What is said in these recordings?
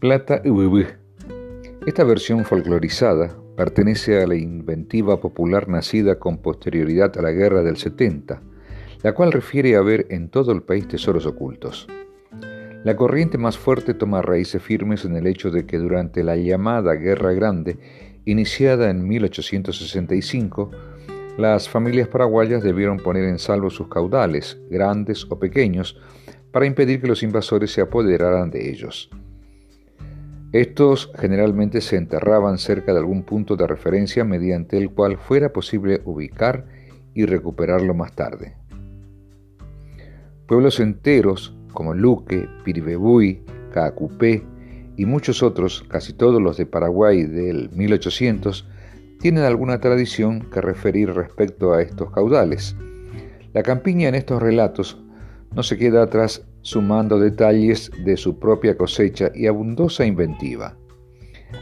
Plata. Esta versión folclorizada pertenece a la inventiva popular nacida con posterioridad a la Guerra del 70, la cual refiere a ver en todo el país tesoros ocultos. La corriente más fuerte toma raíces firmes en el hecho de que durante la llamada Guerra Grande, iniciada en 1865, las familias paraguayas debieron poner en salvo sus caudales, grandes o pequeños, para impedir que los invasores se apoderaran de ellos. Estos generalmente se enterraban cerca de algún punto de referencia mediante el cual fuera posible ubicar y recuperarlo más tarde. Pueblos enteros como Luque, Piribebuy, Caacupé y muchos otros, casi todos los de Paraguay del 1800, tienen alguna tradición que referir respecto a estos caudales. La campiña en estos relatos no se queda atrás sumando detalles de su propia cosecha y abundosa inventiva.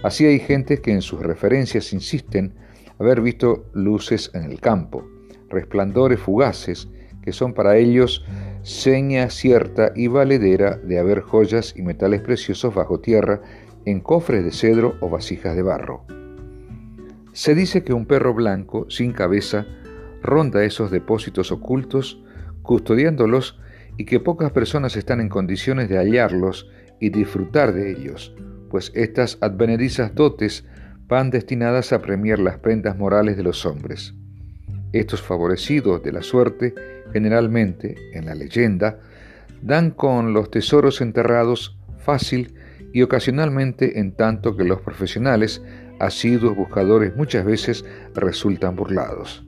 Así hay gente que en sus referencias insisten haber visto luces en el campo, resplandores fugaces que son para ellos seña cierta y valedera de haber joyas y metales preciosos bajo tierra en cofres de cedro o vasijas de barro. Se dice que un perro blanco, sin cabeza, ronda esos depósitos ocultos, custodiándolos y que pocas personas están en condiciones de hallarlos y disfrutar de ellos, pues estas advenedizas dotes van destinadas a premiar las prendas morales de los hombres. Estos favorecidos de la suerte, generalmente, en la leyenda, dan con los tesoros enterrados fácil y ocasionalmente en tanto que los profesionales, asiduos buscadores muchas veces resultan burlados.